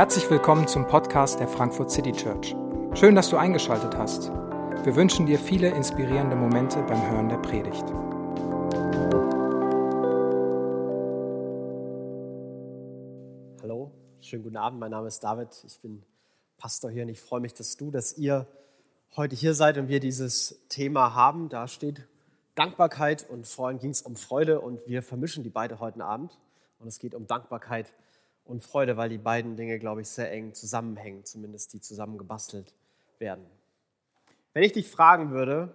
Herzlich willkommen zum Podcast der Frankfurt City Church. Schön, dass du eingeschaltet hast. Wir wünschen dir viele inspirierende Momente beim Hören der Predigt. Hallo, schönen guten Abend. Mein Name ist David. Ich bin Pastor hier und ich freue mich, dass du, dass ihr heute hier seid und wir dieses Thema haben. Da steht Dankbarkeit und vorhin ging es um Freude und wir vermischen die beide heute Abend. Und es geht um Dankbarkeit Freude, weil die beiden Dinge, glaube ich, sehr eng zusammenhängen, zumindest die zusammengebastelt werden. Wenn ich dich fragen würde,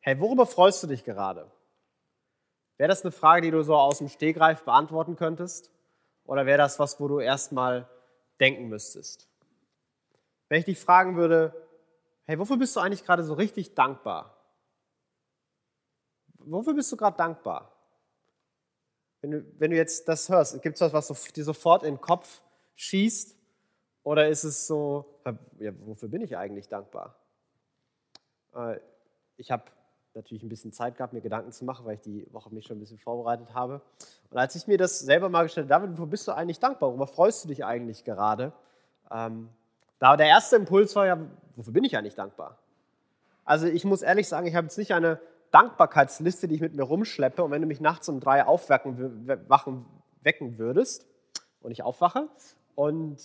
hey, worüber freust du dich gerade? Wäre das eine Frage, die du so aus dem Stegreif beantworten könntest? Oder wäre das was, wo du erstmal denken müsstest? Wenn ich dich fragen würde, hey, wofür bist du eigentlich gerade so richtig dankbar? Wofür bist du gerade dankbar? Wenn du, wenn du jetzt das hörst, gibt es was, was dir sofort in den Kopf schießt? Oder ist es so, ja, wofür bin ich eigentlich dankbar? Äh, ich habe natürlich ein bisschen Zeit gehabt, mir Gedanken zu machen, weil ich die Woche mich schon ein bisschen vorbereitet habe. Und als ich mir das selber mal gestellt habe, David, wofür bist du eigentlich dankbar? Worüber freust du dich eigentlich gerade? Ähm, da der erste Impuls war ja, wofür bin ich eigentlich dankbar? Also ich muss ehrlich sagen, ich habe jetzt nicht eine Dankbarkeitsliste, die ich mit mir rumschleppe. Und wenn du mich nachts um drei aufwecken wachen, wecken würdest und ich aufwache und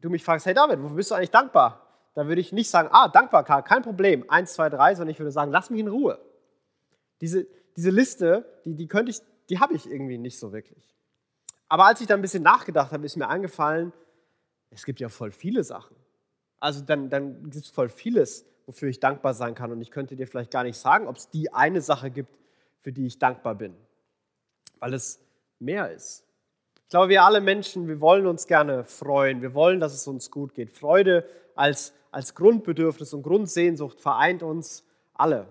du mich fragst, hey David, wofür bist du eigentlich dankbar? Dann würde ich nicht sagen, ah, dankbar, kein Problem, eins, zwei, drei, sondern ich würde sagen, lass mich in Ruhe. Diese, diese Liste, die, die könnte ich, die habe ich irgendwie nicht so wirklich. Aber als ich dann ein bisschen nachgedacht habe, ist mir eingefallen, es gibt ja voll viele Sachen. Also dann, dann gibt es voll vieles, wofür ich dankbar sein kann. Und ich könnte dir vielleicht gar nicht sagen, ob es die eine Sache gibt, für die ich dankbar bin, weil es mehr ist. Ich glaube, wir alle Menschen, wir wollen uns gerne freuen. Wir wollen, dass es uns gut geht. Freude als, als Grundbedürfnis und Grundsehnsucht vereint uns alle.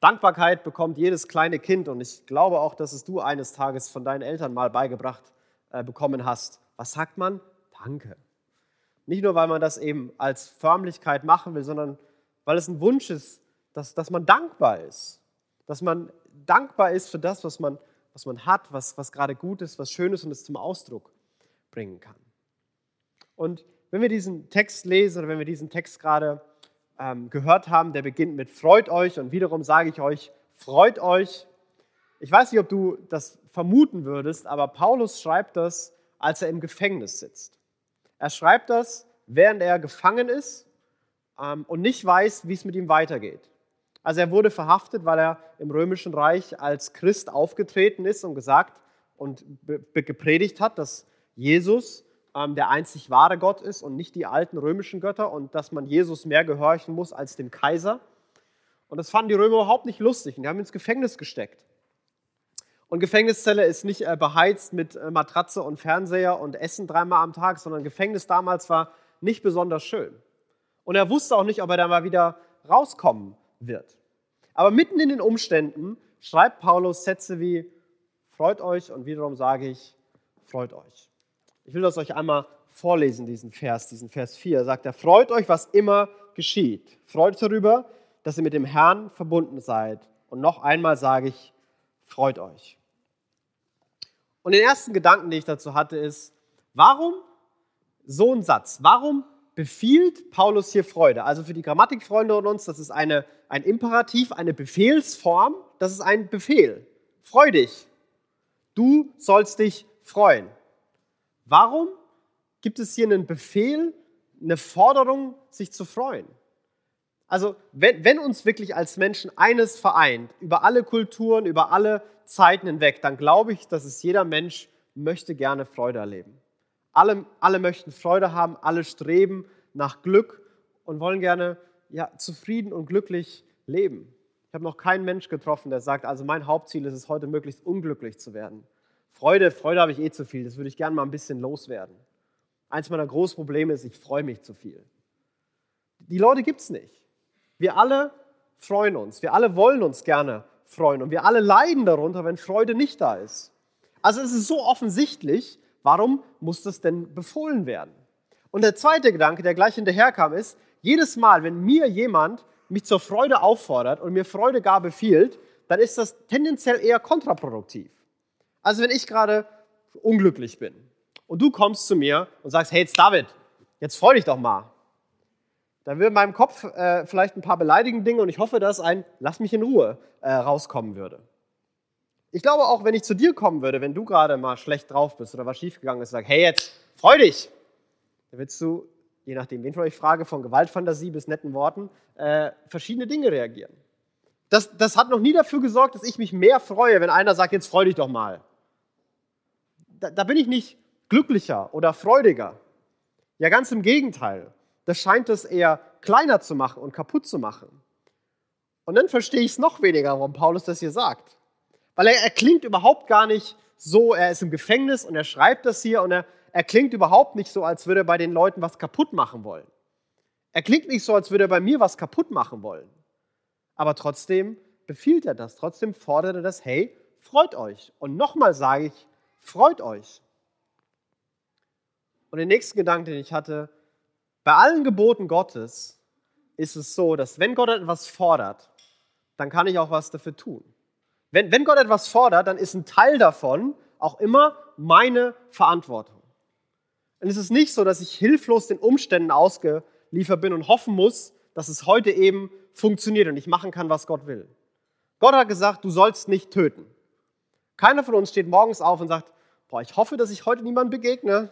Dankbarkeit bekommt jedes kleine Kind und ich glaube auch, dass es du eines Tages von deinen Eltern mal beigebracht äh, bekommen hast. Was sagt man? Danke. Nicht nur, weil man das eben als Förmlichkeit machen will, sondern weil es ein Wunsch ist, dass, dass man dankbar ist. Dass man dankbar ist für das, was man, was man hat, was, was gerade gut ist, was schön ist und es zum Ausdruck bringen kann. Und wenn wir diesen Text lesen oder wenn wir diesen Text gerade ähm, gehört haben, der beginnt mit Freut euch und wiederum sage ich euch, freut euch. Ich weiß nicht, ob du das vermuten würdest, aber Paulus schreibt das, als er im Gefängnis sitzt. Er schreibt das, während er gefangen ist und nicht weiß, wie es mit ihm weitergeht. Also er wurde verhaftet, weil er im römischen Reich als Christ aufgetreten ist und gesagt und gepredigt hat, dass Jesus ähm, der einzig wahre Gott ist und nicht die alten römischen Götter und dass man Jesus mehr gehorchen muss als dem Kaiser. Und das fanden die Römer überhaupt nicht lustig und die haben ihn ins Gefängnis gesteckt. Und Gefängniszelle ist nicht äh, beheizt mit äh, Matratze und Fernseher und Essen dreimal am Tag, sondern Gefängnis damals war nicht besonders schön. Und er wusste auch nicht, ob er da mal wieder rauskommen wird. Aber mitten in den Umständen schreibt Paulus Sätze wie, freut euch und wiederum sage ich, freut euch. Ich will das euch einmal vorlesen, diesen Vers, diesen Vers 4. Sagt er, freut euch, was immer geschieht. Freut euch darüber, dass ihr mit dem Herrn verbunden seid. Und noch einmal sage ich, freut euch. Und den ersten Gedanken, den ich dazu hatte, ist, warum so ein Satz? Warum befiehlt Paulus hier Freude. Also für die Grammatikfreunde und uns, das ist eine, ein Imperativ, eine Befehlsform, das ist ein Befehl. Freu dich. Du sollst dich freuen. Warum gibt es hier einen Befehl, eine Forderung, sich zu freuen? Also wenn, wenn uns wirklich als Menschen eines vereint, über alle Kulturen, über alle Zeiten hinweg, dann glaube ich, dass es jeder Mensch möchte gerne Freude erleben. Alle, alle möchten Freude haben, alle streben nach Glück und wollen gerne ja, zufrieden und glücklich leben. Ich habe noch keinen Mensch getroffen, der sagt, also mein Hauptziel ist es heute, möglichst unglücklich zu werden. Freude, Freude habe ich eh zu viel, das würde ich gerne mal ein bisschen loswerden. Eins meiner großen Probleme ist, ich freue mich zu viel. Die Leute gibt es nicht. Wir alle freuen uns, wir alle wollen uns gerne freuen und wir alle leiden darunter, wenn Freude nicht da ist. Also es ist so offensichtlich, Warum muss das denn befohlen werden? Und der zweite Gedanke, der gleich hinterherkam, ist, jedes Mal, wenn mir jemand mich zur Freude auffordert und mir Freude gar befiehlt, dann ist das tendenziell eher kontraproduktiv. Also wenn ich gerade unglücklich bin und du kommst zu mir und sagst, hey, jetzt David, jetzt freu dich doch mal. Dann würde in meinem Kopf äh, vielleicht ein paar beleidigende Dinge und ich hoffe, dass ein Lass mich in Ruhe äh, rauskommen würde. Ich glaube auch, wenn ich zu dir kommen würde, wenn du gerade mal schlecht drauf bist oder was schiefgegangen ist, sag, hey, jetzt freu dich. Dann willst du, je nachdem, wen ich frage, von Gewaltfantasie bis netten Worten, äh, verschiedene Dinge reagieren. Das, das hat noch nie dafür gesorgt, dass ich mich mehr freue, wenn einer sagt, jetzt freu dich doch mal. Da, da bin ich nicht glücklicher oder freudiger. Ja, ganz im Gegenteil. Das scheint es eher kleiner zu machen und kaputt zu machen. Und dann verstehe ich es noch weniger, warum Paulus das hier sagt. Weil er, er klingt überhaupt gar nicht so, er ist im Gefängnis und er schreibt das hier und er, er klingt überhaupt nicht so, als würde er bei den Leuten was kaputt machen wollen. Er klingt nicht so, als würde er bei mir was kaputt machen wollen. Aber trotzdem befiehlt er das, trotzdem fordert er das, hey, freut euch. Und nochmal sage ich, freut euch. Und den nächsten Gedanken, den ich hatte, bei allen Geboten Gottes ist es so, dass wenn Gott etwas fordert, dann kann ich auch was dafür tun. Wenn, wenn Gott etwas fordert, dann ist ein Teil davon auch immer meine Verantwortung. Und es ist nicht so, dass ich hilflos den Umständen ausgeliefert bin und hoffen muss, dass es heute eben funktioniert und ich machen kann, was Gott will. Gott hat gesagt, du sollst nicht töten. Keiner von uns steht morgens auf und sagt, boah, ich hoffe, dass ich heute niemandem begegne.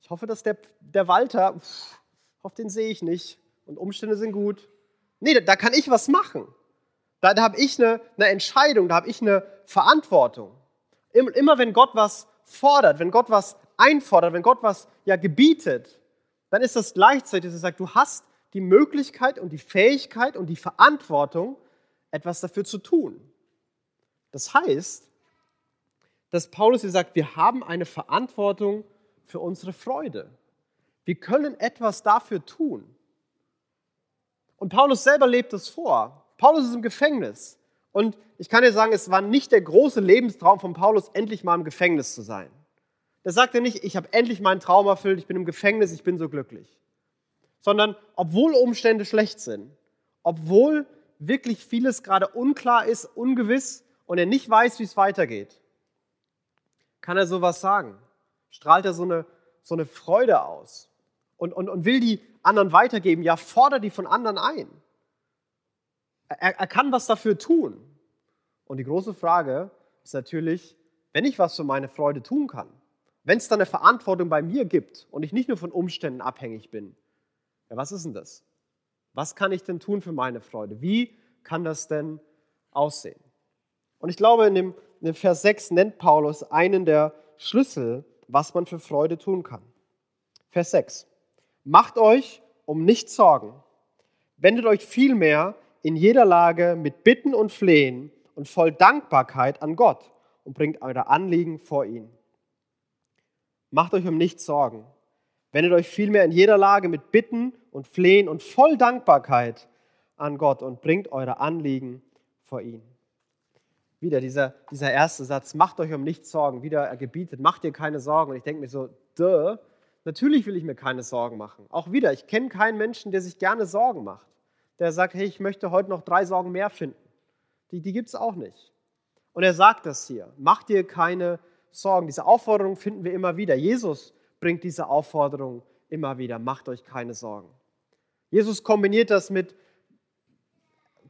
Ich hoffe, dass der, der Walter, pff, hoffe, den sehe ich nicht und Umstände sind gut. Nee, da, da kann ich was machen. Da, da habe ich eine, eine Entscheidung, da habe ich eine Verantwortung. Immer wenn Gott was fordert, wenn Gott was einfordert, wenn Gott was ja gebietet, dann ist das gleichzeitig, dass er sagt, du hast die Möglichkeit und die Fähigkeit und die Verantwortung, etwas dafür zu tun. Das heißt, dass Paulus hier sagt, wir haben eine Verantwortung für unsere Freude. Wir können etwas dafür tun. Und Paulus selber lebt es vor. Paulus ist im Gefängnis. Und ich kann dir sagen, es war nicht der große Lebenstraum von Paulus, endlich mal im Gefängnis zu sein. Da sagt er nicht, ich habe endlich meinen Traum erfüllt, ich bin im Gefängnis, ich bin so glücklich. Sondern obwohl Umstände schlecht sind, obwohl wirklich vieles gerade unklar ist, ungewiss und er nicht weiß, wie es weitergeht, kann er sowas sagen strahlt er so eine, so eine Freude aus und, und, und will die anderen weitergeben. Ja, fordert die von anderen ein. Er, er kann was dafür tun. Und die große Frage ist natürlich, wenn ich was für meine Freude tun kann, wenn es da eine Verantwortung bei mir gibt und ich nicht nur von Umständen abhängig bin, ja, was ist denn das? Was kann ich denn tun für meine Freude? Wie kann das denn aussehen? Und ich glaube, in dem, in dem Vers 6 nennt Paulus einen der Schlüssel was man für Freude tun kann. Vers 6. Macht euch um nichts Sorgen. Wendet euch vielmehr in jeder Lage mit Bitten und Flehen und voll Dankbarkeit an Gott und bringt eure Anliegen vor ihn. Macht euch um nichts Sorgen. Wendet euch vielmehr in jeder Lage mit Bitten und Flehen und voll Dankbarkeit an Gott und bringt eure Anliegen vor ihn. Wieder dieser, dieser erste Satz, macht euch um nichts Sorgen, wieder er gebietet, macht dir keine Sorgen. Und ich denke mir so, duh, natürlich will ich mir keine Sorgen machen. Auch wieder, ich kenne keinen Menschen, der sich gerne Sorgen macht. Der sagt, hey, ich möchte heute noch drei Sorgen mehr finden. Die, die gibt es auch nicht. Und er sagt das hier, mach dir keine Sorgen. Diese Aufforderung finden wir immer wieder. Jesus bringt diese Aufforderung immer wieder, macht euch keine Sorgen. Jesus kombiniert das mit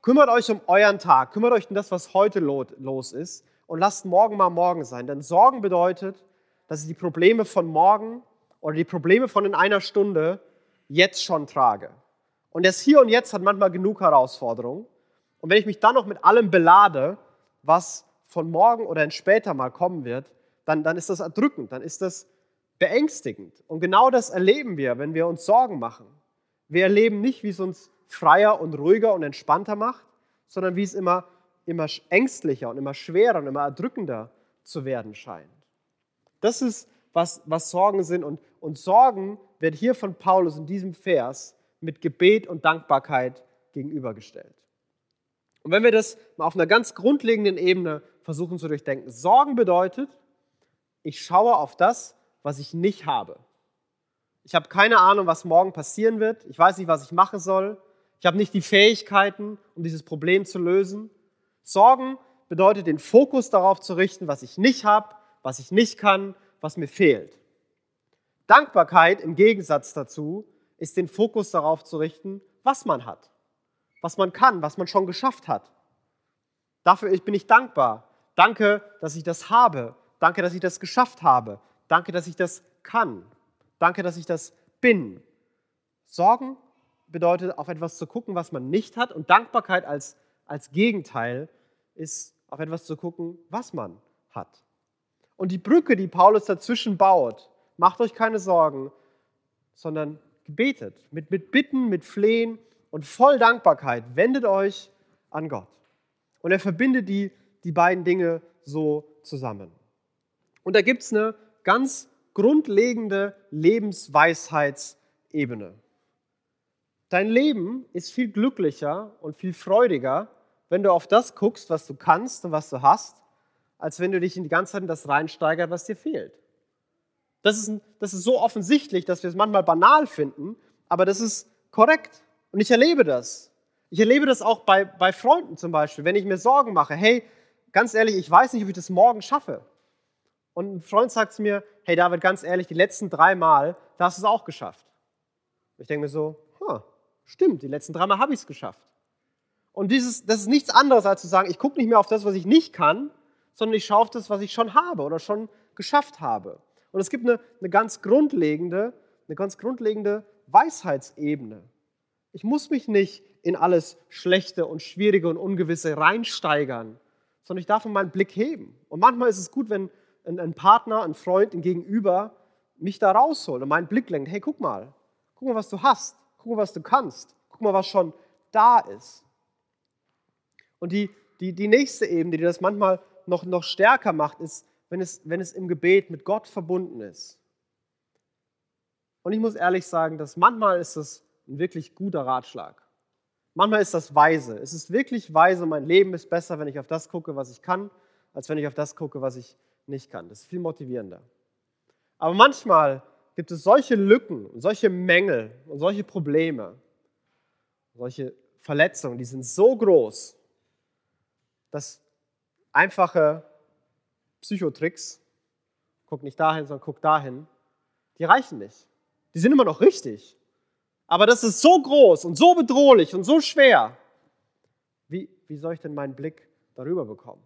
kümmert euch um euren Tag, kümmert euch um das, was heute los ist und lasst morgen mal morgen sein. Denn Sorgen bedeutet, dass ich die Probleme von morgen oder die Probleme von in einer Stunde jetzt schon trage. Und das Hier und Jetzt hat manchmal genug Herausforderungen. Und wenn ich mich dann noch mit allem belade, was von morgen oder in später mal kommen wird, dann, dann ist das erdrückend, dann ist das beängstigend. Und genau das erleben wir, wenn wir uns Sorgen machen. Wir erleben nicht, wie es uns freier und ruhiger und entspannter macht, sondern wie es immer, immer ängstlicher und immer schwerer und immer erdrückender zu werden scheint. Das ist, was, was Sorgen sind. Und, und Sorgen wird hier von Paulus in diesem Vers mit Gebet und Dankbarkeit gegenübergestellt. Und wenn wir das mal auf einer ganz grundlegenden Ebene versuchen zu durchdenken, Sorgen bedeutet, ich schaue auf das, was ich nicht habe. Ich habe keine Ahnung, was morgen passieren wird. Ich weiß nicht, was ich machen soll. Ich habe nicht die Fähigkeiten, um dieses Problem zu lösen. Sorgen bedeutet, den Fokus darauf zu richten, was ich nicht habe, was ich nicht kann, was mir fehlt. Dankbarkeit im Gegensatz dazu ist den Fokus darauf zu richten, was man hat, was man kann, was man schon geschafft hat. Dafür bin ich dankbar. Danke, dass ich das habe. Danke, dass ich das geschafft habe. Danke, dass ich das kann. Danke, dass ich das bin. Sorgen bedeutet, auf etwas zu gucken, was man nicht hat. Und Dankbarkeit als, als Gegenteil ist, auf etwas zu gucken, was man hat. Und die Brücke, die Paulus dazwischen baut, macht euch keine Sorgen, sondern gebetet. Mit, mit Bitten, mit Flehen und voll Dankbarkeit wendet euch an Gott. Und er verbindet die, die beiden Dinge so zusammen. Und da gibt es eine ganz grundlegende Lebensweisheitsebene. Dein Leben ist viel glücklicher und viel freudiger, wenn du auf das guckst, was du kannst und was du hast, als wenn du dich in die ganze Zeit in das reinsteigert, was dir fehlt. Das ist, das ist so offensichtlich, dass wir es manchmal banal finden, aber das ist korrekt. Und ich erlebe das. Ich erlebe das auch bei, bei Freunden zum Beispiel, wenn ich mir Sorgen mache. Hey, ganz ehrlich, ich weiß nicht, ob ich das morgen schaffe. Und ein Freund sagt zu mir, hey David, ganz ehrlich, die letzten drei Mal, da hast du es auch geschafft. Ich denke mir so, huh, stimmt, die letzten drei Mal habe ich es geschafft. Und dieses, das ist nichts anderes, als zu sagen, ich gucke nicht mehr auf das, was ich nicht kann, sondern ich schaue auf das, was ich schon habe oder schon geschafft habe. Und es gibt eine, eine ganz grundlegende, eine ganz grundlegende Weisheitsebene. Ich muss mich nicht in alles Schlechte und Schwierige und Ungewisse reinsteigern, sondern ich darf meinen Blick heben. Und manchmal ist es gut, wenn ein, Partner, ein Freund, ein Gegenüber mich da rausholt und meinen Blick lenkt. Hey, guck mal, guck mal, was du hast, guck mal, was du kannst, guck mal, was schon da ist. Und die, die, die nächste Ebene, die das manchmal noch, noch stärker macht, ist, wenn es, wenn es im Gebet mit Gott verbunden ist. Und ich muss ehrlich sagen, dass manchmal ist das ein wirklich guter Ratschlag. Manchmal ist das weise. Es ist wirklich weise, mein Leben ist besser, wenn ich auf das gucke, was ich kann, als wenn ich auf das gucke, was ich nicht kann. Das ist viel motivierender. Aber manchmal gibt es solche Lücken und solche Mängel und solche Probleme, solche Verletzungen, die sind so groß, dass einfache Psychotricks, guck nicht dahin, sondern guck dahin, die reichen nicht. Die sind immer noch richtig. Aber das ist so groß und so bedrohlich und so schwer. Wie, wie soll ich denn meinen Blick darüber bekommen?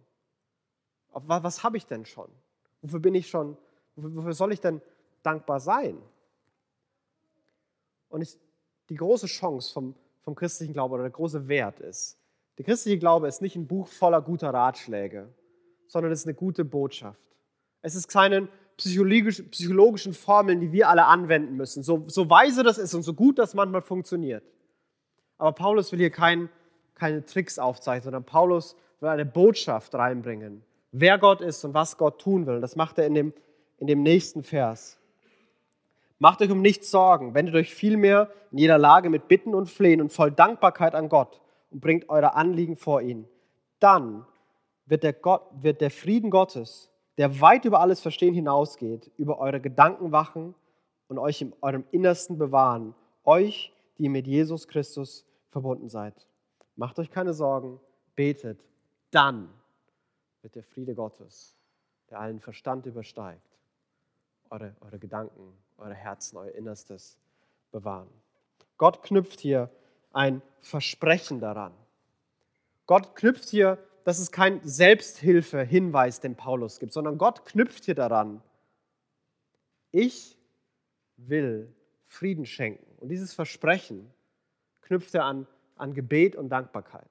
Auf was, habe ich denn schon? Wofür bin ich schon? Wofür soll ich denn dankbar sein? Und ich, die große Chance vom, vom christlichen Glauben oder der große Wert ist, der christliche Glaube ist nicht ein Buch voller guter Ratschläge, sondern es ist eine gute Botschaft. Es ist keine psychologisch, psychologischen Formeln, die wir alle anwenden müssen. So, so weise das ist und so gut das manchmal funktioniert. Aber Paulus will hier kein, keine Tricks aufzeigen, sondern Paulus will eine Botschaft reinbringen, wer Gott ist und was Gott tun will. Das macht er in dem, in dem nächsten Vers. Macht euch um nichts Sorgen, wendet euch vielmehr in jeder Lage mit Bitten und Flehen und voll Dankbarkeit an Gott und bringt eure Anliegen vor ihn. Dann wird der, Gott, wird der Frieden Gottes, der weit über alles Verstehen hinausgeht, über eure Gedanken wachen und euch in eurem Innersten bewahren, euch, die mit Jesus Christus verbunden seid. Macht euch keine Sorgen, betet, dann wird der Friede Gottes, der allen Verstand übersteigt, eure, eure Gedanken, eure Herzen, euer Innerstes bewahren. Gott knüpft hier ein Versprechen daran. Gott knüpft hier dass es kein Selbsthilfe-Hinweis, den Paulus gibt, sondern Gott knüpft hier daran. Ich will Frieden schenken. Und dieses Versprechen knüpft er an, an Gebet und Dankbarkeit.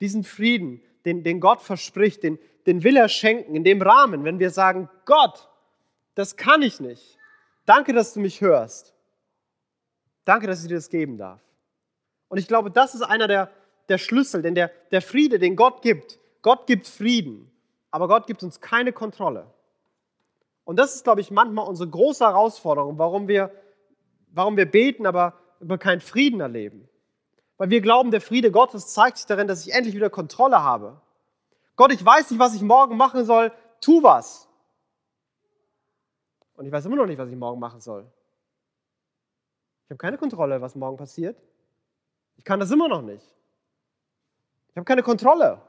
Diesen Frieden, den, den Gott verspricht, den, den will er schenken in dem Rahmen, wenn wir sagen, Gott, das kann ich nicht. Danke, dass du mich hörst. Danke, dass ich dir das geben darf. Und ich glaube, das ist einer der, der Schlüssel, denn der, der Friede, den Gott gibt, Gott gibt Frieden, aber Gott gibt uns keine Kontrolle. Und das ist, glaube ich, manchmal unsere große Herausforderung, warum wir, warum wir beten, aber über keinen Frieden erleben. Weil wir glauben, der Friede Gottes zeigt sich darin, dass ich endlich wieder Kontrolle habe. Gott, ich weiß nicht, was ich morgen machen soll, tu was. Und ich weiß immer noch nicht, was ich morgen machen soll. Ich habe keine Kontrolle, was morgen passiert. Ich kann das immer noch nicht. Ich habe keine Kontrolle.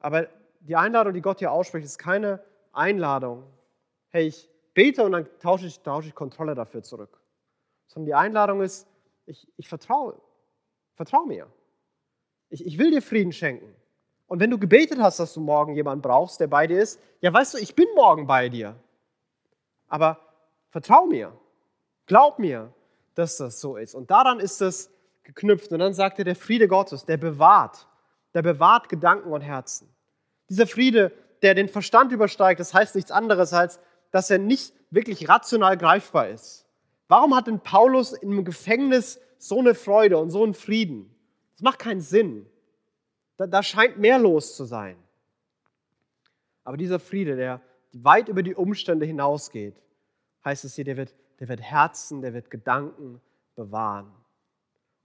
Aber die Einladung, die Gott hier ausspricht, ist keine Einladung, hey, ich bete und dann tausche ich, tausche ich Kontrolle dafür zurück. Sondern die Einladung ist, ich, ich vertraue, vertraue mir. Ich, ich will dir Frieden schenken. Und wenn du gebetet hast, dass du morgen jemanden brauchst, der bei dir ist, ja weißt du, ich bin morgen bei dir. Aber vertrau mir, glaub mir, dass das so ist. Und daran ist es geknüpft. Und dann sagt er, der Friede Gottes, der bewahrt, der bewahrt Gedanken und Herzen. Dieser Friede, der den Verstand übersteigt, das heißt nichts anderes, als dass er nicht wirklich rational greifbar ist. Warum hat denn Paulus im Gefängnis so eine Freude und so einen Frieden? Das macht keinen Sinn. Da, da scheint mehr los zu sein. Aber dieser Friede, der weit über die Umstände hinausgeht, heißt es hier, der wird, der wird Herzen, der wird Gedanken bewahren.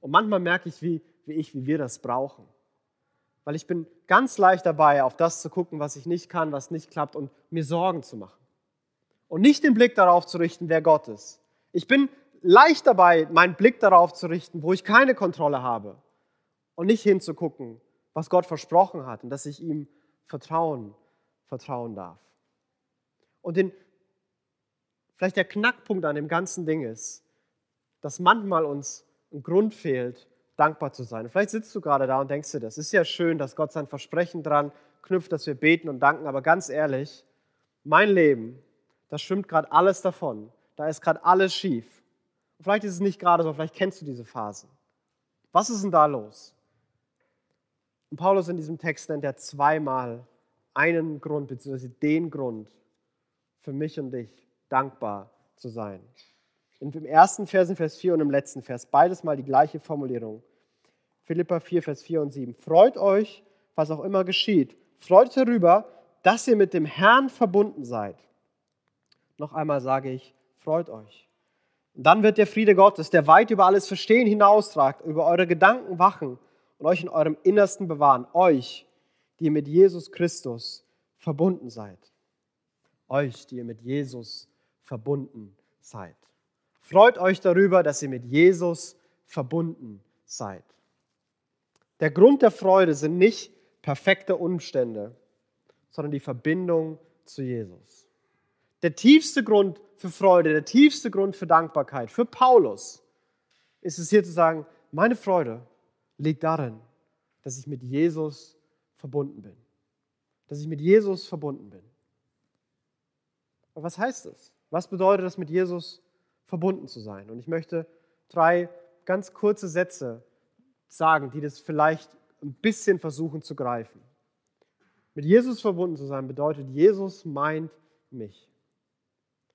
Und manchmal merke ich, wie, wie ich, wie wir das brauchen. Weil ich bin ganz leicht dabei, auf das zu gucken, was ich nicht kann, was nicht klappt und mir Sorgen zu machen. Und nicht den Blick darauf zu richten, wer Gott ist. Ich bin leicht dabei, meinen Blick darauf zu richten, wo ich keine Kontrolle habe. Und nicht hinzugucken, was Gott versprochen hat und dass ich ihm vertrauen, vertrauen darf. Und den, vielleicht der Knackpunkt an dem ganzen Ding ist, dass manchmal uns ein Grund fehlt, dankbar zu sein. Vielleicht sitzt du gerade da und denkst dir, das ist ja schön, dass Gott sein Versprechen dran knüpft, dass wir beten und danken, aber ganz ehrlich, mein Leben, da schwimmt gerade alles davon. Da ist gerade alles schief. Und vielleicht ist es nicht gerade so, vielleicht kennst du diese Phasen. Was ist denn da los? Und Paulus in diesem Text nennt er zweimal einen Grund, beziehungsweise den Grund für mich und dich dankbar zu sein. Im ersten Vers, in Vers 4 und im letzten Vers, beides mal die gleiche Formulierung. Philippa 4, Vers 4 und 7. Freut euch, was auch immer geschieht. Freut darüber, dass ihr mit dem Herrn verbunden seid. Noch einmal sage ich, freut euch. Und dann wird der Friede Gottes, der weit über alles Verstehen hinaustragt, über eure Gedanken wachen und euch in eurem Innersten bewahren. Euch, die ihr mit Jesus Christus verbunden seid. Euch, die ihr mit Jesus verbunden seid. Freut euch darüber, dass ihr mit Jesus verbunden seid. Der Grund der Freude sind nicht perfekte Umstände, sondern die Verbindung zu Jesus. Der tiefste Grund für Freude, der tiefste Grund für Dankbarkeit für Paulus ist es hier zu sagen, meine Freude liegt darin, dass ich mit Jesus verbunden bin. Dass ich mit Jesus verbunden bin. Aber was heißt das? Was bedeutet es, mit Jesus verbunden zu sein? Und ich möchte drei ganz kurze Sätze sagen, die das vielleicht ein bisschen versuchen zu greifen. Mit Jesus verbunden zu sein bedeutet, Jesus meint mich.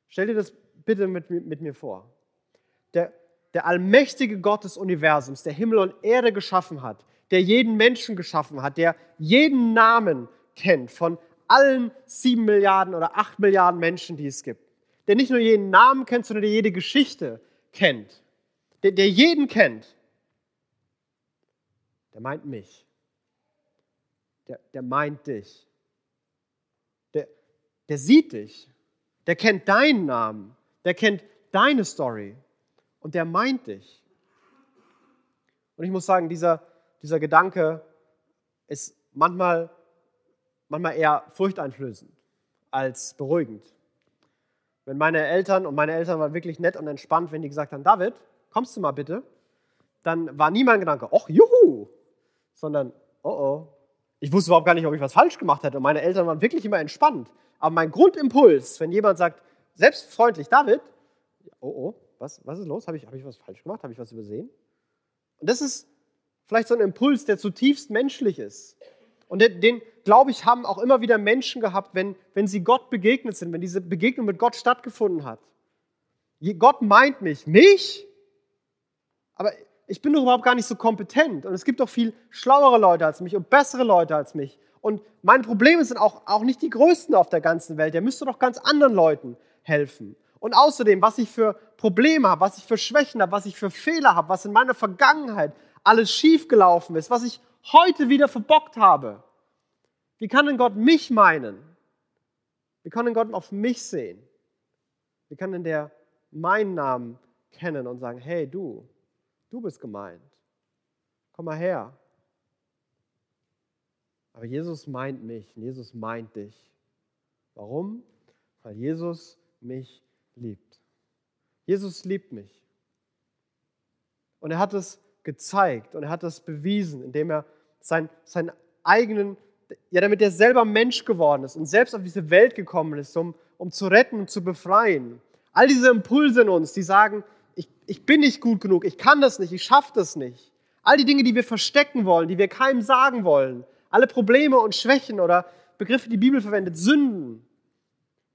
Stell dir das bitte mit, mit mir vor. Der, der allmächtige Gott des Universums, der Himmel und Erde geschaffen hat, der jeden Menschen geschaffen hat, der jeden Namen kennt von allen sieben Milliarden oder acht Milliarden Menschen, die es gibt. Der nicht nur jeden Namen kennt, sondern der jede Geschichte kennt. Der, der jeden kennt. Der meint mich. Der, der meint dich. Der, der sieht dich. Der kennt deinen Namen. Der kennt deine Story. Und der meint dich. Und ich muss sagen, dieser, dieser Gedanke ist manchmal, manchmal eher furchteinflößend als beruhigend. Wenn meine Eltern, und meine Eltern waren wirklich nett und entspannt, wenn die gesagt haben, David, kommst du mal bitte, dann war nie mein Gedanke, ach juhu, sondern, oh oh. Ich wusste überhaupt gar nicht, ob ich was falsch gemacht hätte. Und meine Eltern waren wirklich immer entspannt. Aber mein Grundimpuls, wenn jemand sagt, selbstfreundlich, David, oh oh, was, was ist los? Habe ich, hab ich was falsch gemacht? Habe ich was übersehen? Und das ist vielleicht so ein Impuls, der zutiefst menschlich ist. Und den, den glaube ich, haben auch immer wieder Menschen gehabt, wenn, wenn sie Gott begegnet sind, wenn diese Begegnung mit Gott stattgefunden hat. Gott meint mich. Mich? Aber ich bin doch überhaupt gar nicht so kompetent. Und es gibt doch viel schlauere Leute als mich und bessere Leute als mich. Und meine Probleme sind auch, auch nicht die größten auf der ganzen Welt. Der müsste doch ganz anderen Leuten helfen. Und außerdem, was ich für Probleme habe, was ich für Schwächen habe, was ich für Fehler habe, was in meiner Vergangenheit alles schiefgelaufen ist, was ich heute wieder verbockt habe. Wie kann denn Gott mich meinen? Wie kann denn Gott auf mich sehen? Wie kann denn der meinen Namen kennen und sagen, hey du, du bist gemeint. Komm mal her. Aber Jesus meint mich, Jesus meint dich. Warum? Weil Jesus mich liebt. Jesus liebt mich. Und er hat es gezeigt und er hat es bewiesen, indem er sein, seinen eigenen, ja, damit er selber Mensch geworden ist und selbst auf diese Welt gekommen ist, um, um zu retten und zu befreien. All diese Impulse in uns, die sagen, ich, ich bin nicht gut genug, ich kann das nicht, ich schaffe das nicht. All die Dinge, die wir verstecken wollen, die wir keinem sagen wollen, alle Probleme und Schwächen oder Begriffe, die die Bibel verwendet, Sünden,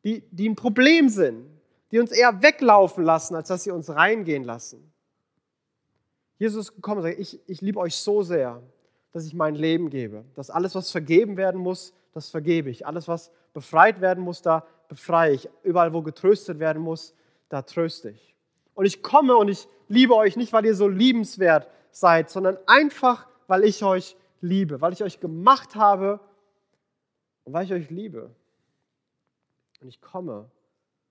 die, die ein Problem sind, die uns eher weglaufen lassen, als dass sie uns reingehen lassen. Jesus ist gekommen und sagt, ich, ich liebe euch so sehr, dass ich mein Leben gebe. Dass alles, was vergeben werden muss, das vergebe ich. Alles, was befreit werden muss, da befreie ich. Überall, wo getröstet werden muss, da tröste ich. Und ich komme und ich liebe euch nicht, weil ihr so liebenswert seid, sondern einfach, weil ich euch liebe, weil ich euch gemacht habe und weil ich euch liebe. Und ich komme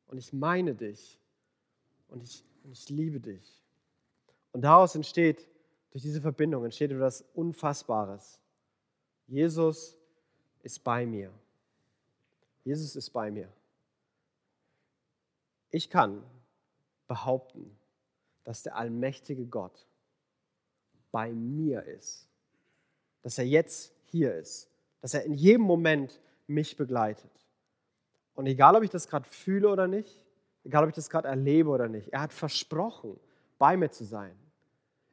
und ich meine dich und ich, und ich liebe dich. Und daraus entsteht, durch diese Verbindung, entsteht etwas Unfassbares. Jesus ist bei mir. Jesus ist bei mir. Ich kann behaupten, dass der allmächtige Gott bei mir ist. Dass er jetzt hier ist. Dass er in jedem Moment mich begleitet. Und egal, ob ich das gerade fühle oder nicht, egal, ob ich das gerade erlebe oder nicht, er hat versprochen, bei mir zu sein.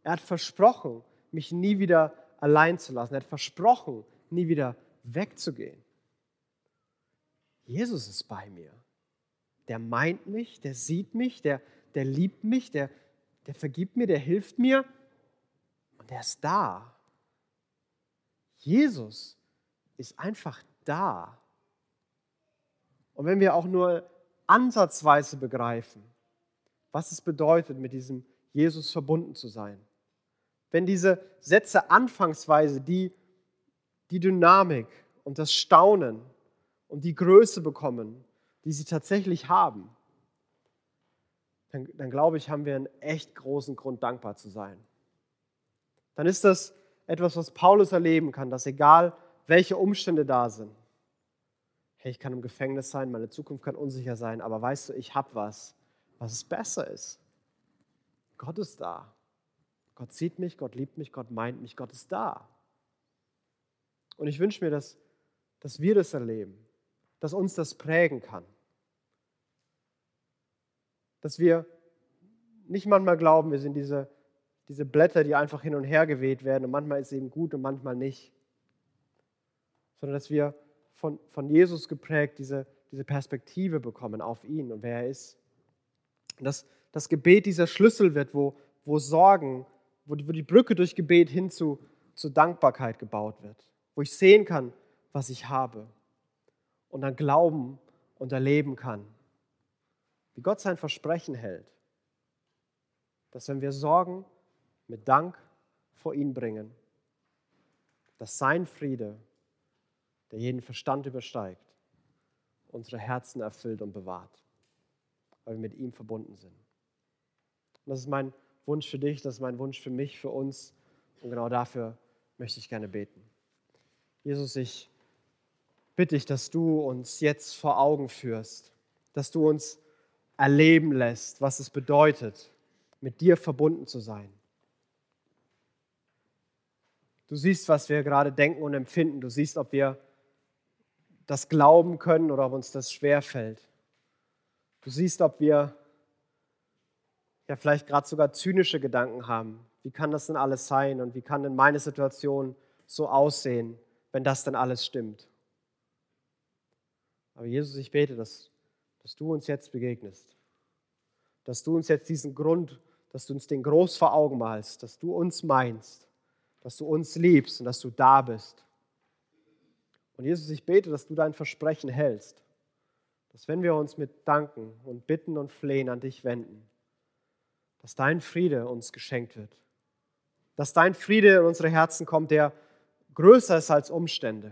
Er hat versprochen, mich nie wieder allein zu lassen. Er hat versprochen, nie wieder wegzugehen. Jesus ist bei mir. Der meint mich, der sieht mich, der, der liebt mich, der, der vergibt mir, der hilft mir und der ist da. Jesus ist einfach da. Und wenn wir auch nur ansatzweise begreifen, was es bedeutet, mit diesem Jesus verbunden zu sein, wenn diese Sätze anfangsweise die, die Dynamik und das Staunen und die Größe bekommen, die sie tatsächlich haben, dann, dann glaube ich, haben wir einen echt großen Grund, dankbar zu sein. Dann ist das etwas, was Paulus erleben kann, dass egal welche Umstände da sind, hey, ich kann im Gefängnis sein, meine Zukunft kann unsicher sein, aber weißt du, ich habe was, was es besser ist. Gott ist da. Gott sieht mich, Gott liebt mich, Gott meint mich, Gott ist da. Und ich wünsche mir, dass, dass wir das erleben, dass uns das prägen kann. Dass wir nicht manchmal glauben, wir sind diese, diese Blätter, die einfach hin und her geweht werden und manchmal ist es eben gut und manchmal nicht. Sondern dass wir von, von Jesus geprägt diese, diese Perspektive bekommen auf ihn und wer er ist. Dass das Gebet dieser Schlüssel wird, wo, wo Sorgen wo die, wo die Brücke durch Gebet hin zu, zur Dankbarkeit gebaut wird, wo ich sehen kann, was ich habe und dann glauben und erleben kann, wie Gott sein Versprechen hält, dass wenn wir Sorgen mit Dank vor ihn bringen, dass sein Friede, der jeden Verstand übersteigt, unsere Herzen erfüllt und bewahrt, weil wir mit ihm verbunden sind. Und das ist mein Wunsch für dich, das ist mein Wunsch für mich, für uns. Und genau dafür möchte ich gerne beten. Jesus, ich bitte dich, dass du uns jetzt vor Augen führst, dass du uns erleben lässt, was es bedeutet, mit dir verbunden zu sein. Du siehst, was wir gerade denken und empfinden. Du siehst, ob wir das glauben können oder ob uns das schwer fällt. Du siehst, ob wir ja vielleicht gerade sogar zynische Gedanken haben. Wie kann das denn alles sein und wie kann denn meine Situation so aussehen, wenn das denn alles stimmt? Aber Jesus, ich bete, dass, dass du uns jetzt begegnest, dass du uns jetzt diesen Grund, dass du uns den groß vor Augen malst, dass du uns meinst, dass du uns liebst und dass du da bist. Und Jesus, ich bete, dass du dein Versprechen hältst, dass wenn wir uns mit Danken und Bitten und Flehen an dich wenden, dass dein Friede uns geschenkt wird. Dass dein Friede in unsere Herzen kommt, der größer ist als Umstände.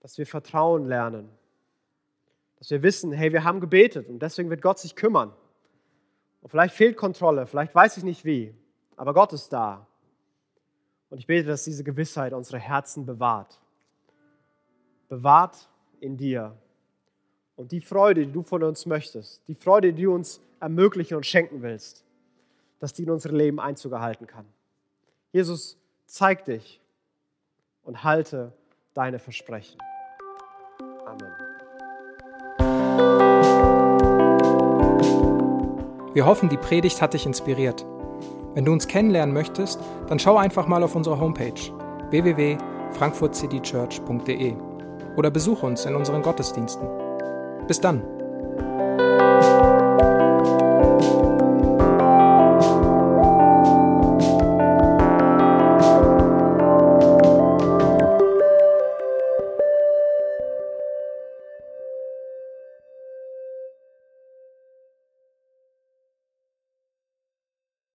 Dass wir Vertrauen lernen. Dass wir wissen, hey, wir haben gebetet und deswegen wird Gott sich kümmern. Und vielleicht fehlt Kontrolle, vielleicht weiß ich nicht wie, aber Gott ist da. Und ich bete, dass diese Gewissheit unsere Herzen bewahrt. Bewahrt in dir Und die Freude, die du von uns möchtest, die Freude, die du uns ermöglichen und schenken willst, dass die in unser Leben Einzug erhalten kann. Jesus, zeig dich und halte deine Versprechen. Amen. Wir hoffen, die Predigt hat dich inspiriert. Wenn du uns kennenlernen möchtest, dann schau einfach mal auf unsere Homepage www.frankfurtcitychurch.de oder besuche uns in unseren Gottesdiensten. Bis dann!